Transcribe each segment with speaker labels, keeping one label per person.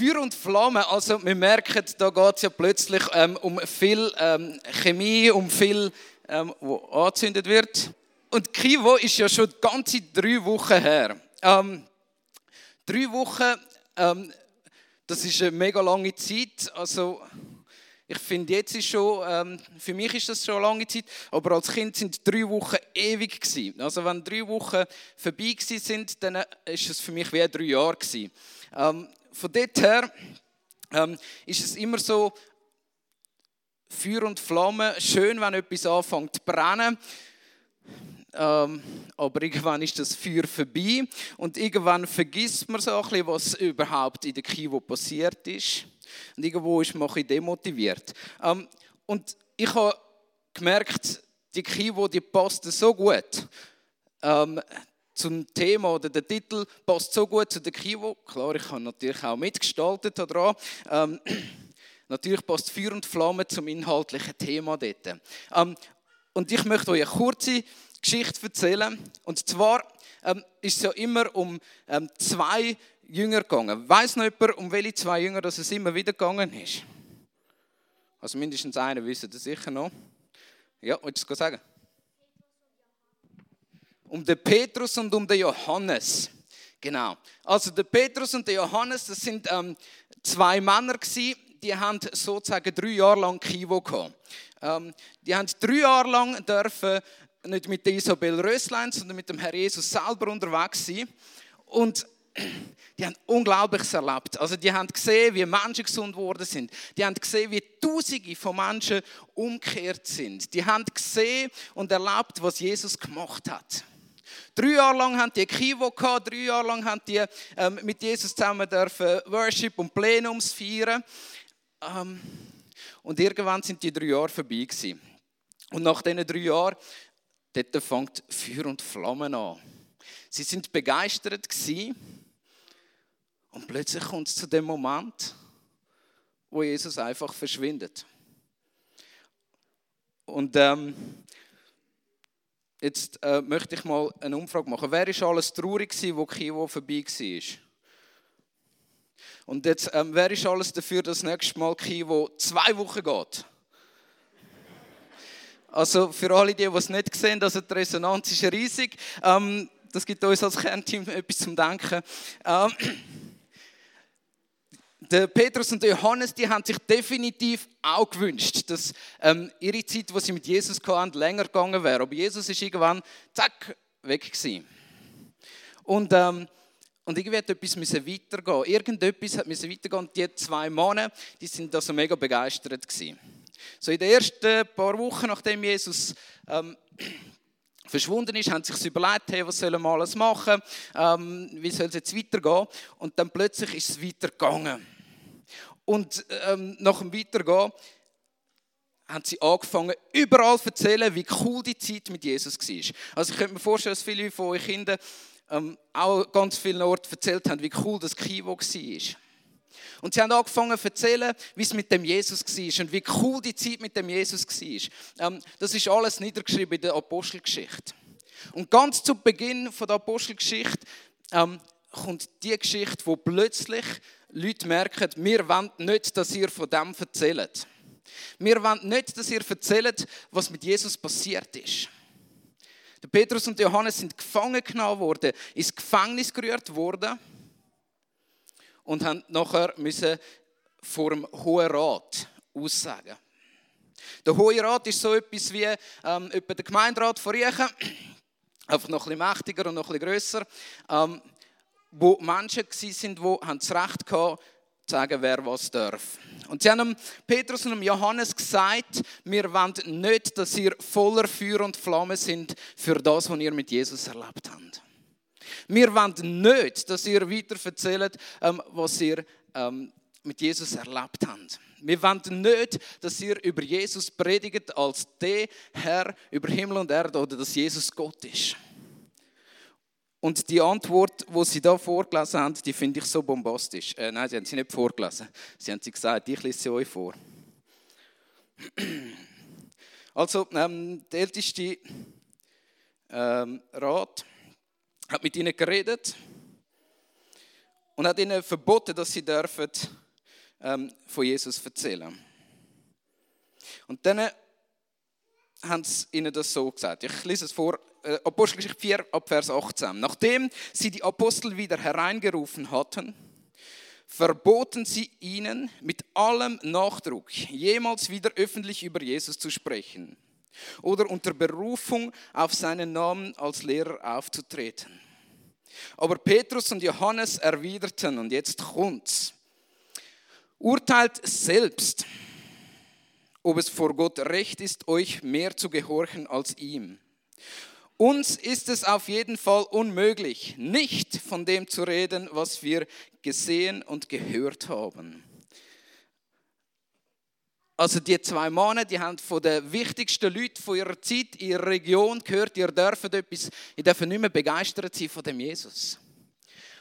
Speaker 1: und Flamme, also wir merken, da geht es ja plötzlich ähm, um viel ähm, Chemie, um viel, ähm, wo angezündet wird. Und Kivo ist ja schon ganze drei Wochen her. Ähm, drei Wochen, ähm, das ist eine mega lange Zeit. Also ich finde, jetzt ist schon, ähm, für mich ist das schon eine lange Zeit, aber als Kind sind drei Wochen ewig gewesen. Also wenn drei Wochen vorbei sind, dann ist es für mich wie drei Jahre gewesen. Ähm, von dort her ähm, ist es immer so, Feuer und Flamme, schön, wenn etwas anfängt zu brennen. Ähm, aber irgendwann ist das Feuer vorbei und irgendwann vergisst man so ein bisschen, was überhaupt in der Kivo passiert ist. Und irgendwo ist man ein demotiviert. Ähm, und ich habe gemerkt, die Kivo, die passt so gut ähm, zum Thema oder der Titel passt so gut zu der Kivo. Klar, ich habe natürlich auch mitgestaltet daran. Ähm, natürlich passt Feuer und Flamme zum inhaltlichen Thema dort. Ähm, und ich möchte euch eine kurze Geschichte erzählen. Und zwar ähm, ist es ja immer um ähm, zwei Jünger gegangen. Weiß noch jemand, um welche zwei Jünger dass es immer wieder gegangen ist? Also mindestens einer wissen das sicher noch. Ja, willst du es sagen? Um den Petrus und um den Johannes. Genau. Also der Petrus und der Johannes, das sind ähm, zwei Männer gewesen, die haben sozusagen drei Jahre lang Kivo gehabt. Ähm, die haben drei Jahre lang dürfen nicht mit der Isabel Röslein, sondern mit dem Herr Jesus selber unterwegs sein. Und die haben Unglaubliches erlebt. Also die haben gesehen, wie Menschen gesund worden sind. Die haben gesehen, wie Tausende von Menschen umgekehrt sind. Die haben gesehen und erlebt, was Jesus gemacht hat. Drei Jahre lang haben die Kivo gehabt, drei Jahre lang haben die ähm, mit Jesus zusammen dürfen Worship und Plenums feiern. Ähm, und irgendwann sind die drei Jahre vorbei gewesen. Und nach diesen drei Jahren, dort fängt Feuer und Flammen an. Sie sind begeistert gewesen und plötzlich kommt es zu dem Moment, wo Jesus einfach verschwindet. Und ähm, jetzt äh, möchte ich mal eine Umfrage machen. Wer ist alles traurig gewesen, wo Kiewo vorbei war? Und jetzt, ähm, wer ist alles dafür, dass das nächste Mal Kiewo zwei Wochen geht? Also für alle, die, die es nicht sehen, also die Resonanz ist riesig. Ähm, das gibt uns als Kernteam etwas zum Denken. Ähm, der Petrus und Johannes, die haben sich definitiv auch gewünscht, dass ähm, ihre Zeit, wo sie mit Jesus hatten, länger gegangen wäre. Aber Jesus ist irgendwann, zack, weg gewesen. Und, ähm, und irgendwie hat etwas müssen weitergehen. Irgendetwas hat müssen weitergehen. Und die zwei Männer, die sind da so mega begeistert gewesen. So in den ersten paar Wochen, nachdem Jesus ähm, verschwunden ist, haben sich überlegt, hey, was sollen wir alles machen, ähm, wie soll es jetzt weitergehen? Und dann plötzlich ist es weitergegangen. Und ähm, nach dem Weitergehen haben sie angefangen, überall zu erzählen, wie cool die Zeit mit Jesus war. Also ich könnte mir vorstellen, dass viele von euch Kindern ähm, auch ganz vielen Orten erzählt haben, wie cool das Kivo war. Und sie haben angefangen zu erzählen, wie es mit dem Jesus war und wie cool die Zeit mit dem Jesus war. Ähm, das ist alles niedergeschrieben in der Apostelgeschichte. Und ganz zu Beginn der Apostelgeschichte ähm, kommt die Geschichte, wo plötzlich Leute merken, wir wollen nicht, dass ihr von dem erzählt. Wir wollen nicht, dass ihr erzählt, was mit Jesus passiert ist. Der Petrus und Johannes sind gefangen genommen worden, ins Gefängnis gerührt worden und haben nachher müssen vor dem Hohen Rat aussagen. Der Hohe Rat ist so etwas wie ähm, etwa der Gemeinderat von Riechen, einfach noch ein bisschen mächtiger und noch ein bisschen grösser. Ähm, wo Menschen waren, die haben das Recht hatten, zu sagen, wer was darf. Und sie haben Petrus und Johannes gesagt, wir wollen nicht, dass ihr voller Feuer und Flamme sind für das, was ihr mit Jesus erlebt habt. Wir wollen nicht, dass ihr weiter erzählt, ähm, was ihr ähm, mit Jesus erlebt habt. Wir wollen nicht, dass ihr über Jesus predigt als der Herr über Himmel und Erde oder dass Jesus Gott ist. Und die Antwort, die sie da vorgelesen haben, die finde ich so bombastisch. Äh, nein, sie haben sie nicht vorgelesen. Sie haben sie gesagt, ich lese sie euch vor. Also, ähm, der älteste ähm, Rat hat mit ihnen geredet und hat ihnen verboten, dass sie dürfen ähm, von Jesus erzählen. Und dann haben sie ihnen das so gesagt. Ich lese es vor, äh, Apostelgeschichte 4, ab Vers 18. Nachdem sie die Apostel wieder hereingerufen hatten, verboten sie ihnen mit allem Nachdruck, jemals wieder öffentlich über Jesus zu sprechen oder unter Berufung auf seinen Namen als Lehrer aufzutreten. Aber Petrus und Johannes erwiderten, und jetzt kommt's, urteilt selbst, ob es vor Gott recht ist, euch mehr zu gehorchen als ihm. Uns ist es auf jeden Fall unmöglich, nicht von dem zu reden, was wir gesehen und gehört haben. Also die zwei Männer, die haben von den wichtigsten Leuten von ihrer Zeit, ihrer Region gehört, ihr dürfen etwas, ihr dürfen nicht mehr begeistert sein von dem Jesus.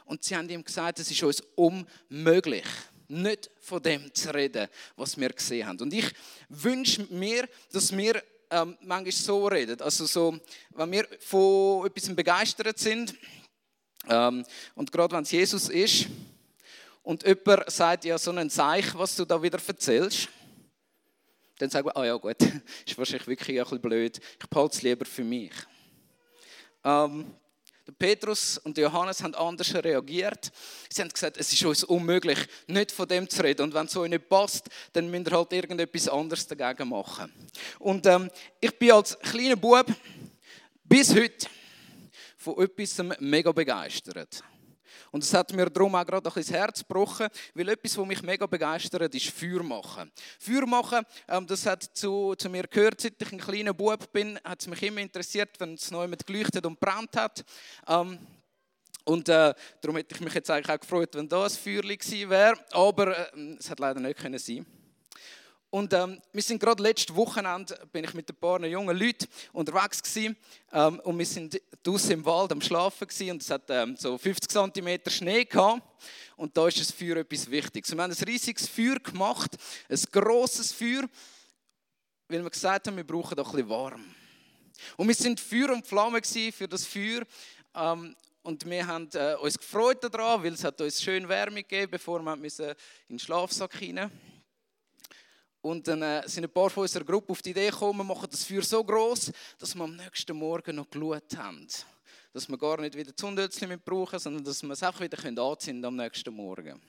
Speaker 1: Und sie haben ihm gesagt, es ist uns unmöglich, nicht von dem zu reden, was wir gesehen haben. Und ich wünsche mir, dass wir ähm, manchmal so reden. Also so, wenn wir von etwas begeistert sind, ähm, und gerade wenn es Jesus ist, und jemand sagt, ja, so ein Zeichen, was du da wieder erzählst, dann sagen wir, ah ja gut, ist wahrscheinlich wirklich ein bisschen blöd, ich behalte es lieber für mich. Ähm, Petrus und Johannes haben anders reagiert. Sie haben gesagt, es ist uns unmöglich, nicht von dem zu reden. Und wenn es euch nicht passt, dann müsst ihr halt irgendetwas anderes dagegen machen. Und ähm, ich bin als kleiner Bub bis heute von etwas mega begeistert. Und es hat mir darum auch gerade ein bisschen das Herz gebrochen, weil etwas, was mich mega begeistert, ist Feuer machen. Feuer machen, ähm, das hat zu, zu mir gehört, seit ich ein kleiner Bub bin, hat es mich immer interessiert, wenn es neu mit geleuchtet und brennt hat. Ähm, und äh, darum hätte ich mich jetzt eigentlich auch gefreut, wenn da ein Feuer gewesen wäre, aber äh, es hat leider nicht können sein. Und ähm, wir sind gerade letzte Wochenende bin ich mit ein paar jungen Leuten unterwegs gewesen, ähm, und wir sind draußen im Wald am Schlafen gewesen, und es hat ähm, so 50 cm Schnee gehabt und da ist das Feuer etwas Wichtiges. Wir haben ein riesiges Feuer gemacht, ein grosses Feuer, weil wir gesagt haben, wir brauchen doch ein bisschen warm. Und wir sind Feuer und Flamme für das Feuer ähm, und wir haben äh, uns gefreut daran, weil es hat uns schön Wärme gegeben, bevor wir in den Schlafsack hinein und dann äh, sind ein paar von unserer Gruppe auf die Idee gekommen, wir machen das Feuer so groß, dass wir am nächsten Morgen noch Glut haben. Dass wir gar nicht wieder Zündhölzchen mit brauchen, sondern dass wir es einfach wieder anzünden am nächsten Morgen.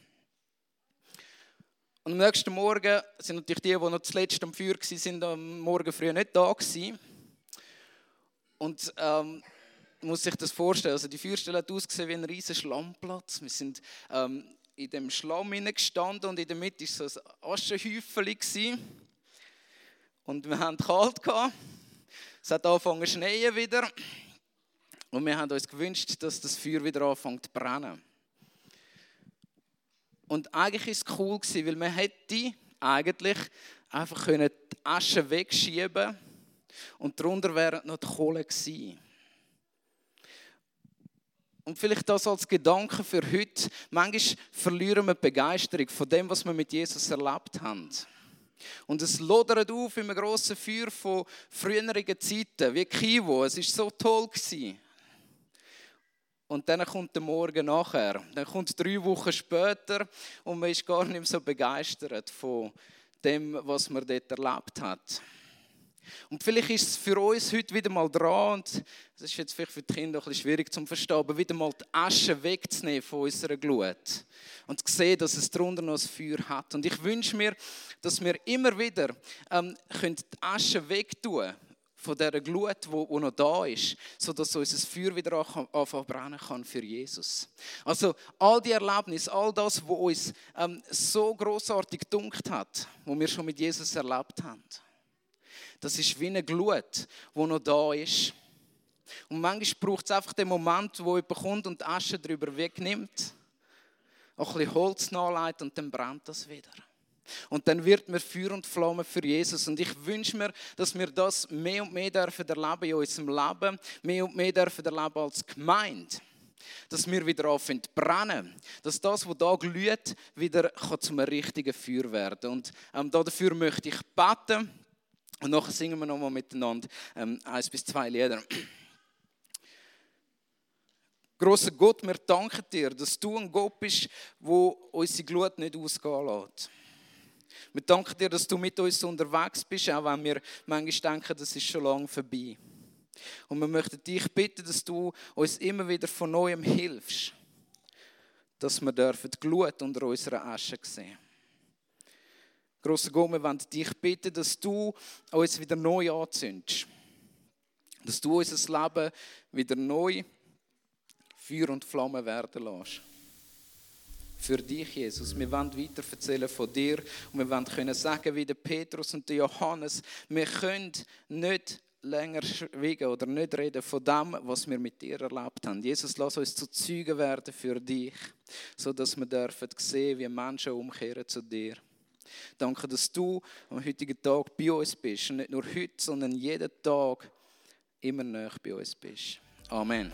Speaker 1: Und am nächsten Morgen sind natürlich die, die noch zuletzt am Feuer waren, am Morgen früh nicht da gewesen. Und ähm, muss sich das vorstellen, also die Feuerstelle hat ausgesehen wie ein riesiger Schlammplatz. Wir sind ähm, in dem Schlamm gestanden und in der Mitte war so ein Aschenhäufchen. Und wir hatten kalt. Gehabt. Es hat angefangen zu schneien wieder. Und wir haben uns gewünscht, dass das Feuer wieder anfängt zu brennen. Und eigentlich war es cool, weil man hätte eigentlich einfach die Asche wegschieben und darunter wären noch die Kohle gewesen. Und vielleicht das als Gedanke für heute. Manchmal verlieren wir die Begeisterung von dem, was wir mit Jesus erlebt haben. Und es lodert auf in einem grossen Feuer von früheren Zeiten, wie Kivo. Es war so toll. Gewesen. Und dann kommt der Morgen nachher. Dann kommt drei Wochen später und man ist gar nicht mehr so begeistert von dem, was man dort erlebt hat. Und vielleicht ist es für uns heute wieder mal dran, und das ist jetzt vielleicht für die Kinder ein bisschen schwierig zu verstehen, aber wieder mal die Asche wegzunehmen von unserer Glut und zu sehen, dass es darunter noch ein Feuer hat. Und ich wünsche mir, dass wir immer wieder ähm, die Asche wegtun von dieser Glut, die noch da ist, sodass unser Feuer wieder anfangen brennen kann für Jesus. Also all die Erlebnisse, all das, was uns ähm, so großartig gedunkt hat, was wir schon mit Jesus erlebt haben. Das ist wie eine Glut, die noch da ist. Und manchmal braucht es einfach den Moment, wo jemand kommt und die Asche darüber wegnimmt, auch ein bisschen Holz nachlegt und dann brennt das wieder. Und dann wird mir Feuer und Flamme für Jesus. Und ich wünsche mir, dass wir das mehr und mehr dürfen erleben in unserem Leben, mehr und mehr dürfen erleben als Gemeinde. Dass wir wieder anfangen zu brennen. Dass das, was da glüht, wieder zum richtigen Feuer werden kann. Und ähm, dafür möchte ich beten. Und nachher singen wir nochmal miteinander ähm, eins bis zwei Lieder. Großer Gott, wir danken dir, dass du ein Gott bist, wo unsere Glut nicht ausgehen lässt. Wir danken dir, dass du mit uns unterwegs bist, auch wenn wir manchmal denken, das ist schon lange vorbei. Und wir möchten dich bitten, dass du uns immer wieder von neuem hilfst, dass wir dürfen die Glut unter unserer Asche sehen. Grosser Gott, wir wollen dich bitten, dass du uns wieder neu anzündest. Dass du unser Leben wieder neu Feuer und Flamme werden lässt. Für dich, Jesus. Wir wollen weiter erzählen von dir und wir wollen können sagen, wie der Petrus und der Johannes, wir können nicht länger schweigen oder nicht reden von dem, was wir mit dir erlebt haben. Jesus, lass uns zu Zeugen werden für dich, sodass wir dürfen sehen, wie Menschen umkehren zu dir. Danke, dass du am heutigen Tag bei uns bist. Und nicht nur heute, sondern jeden Tag immer näher bei uns bist. Amen.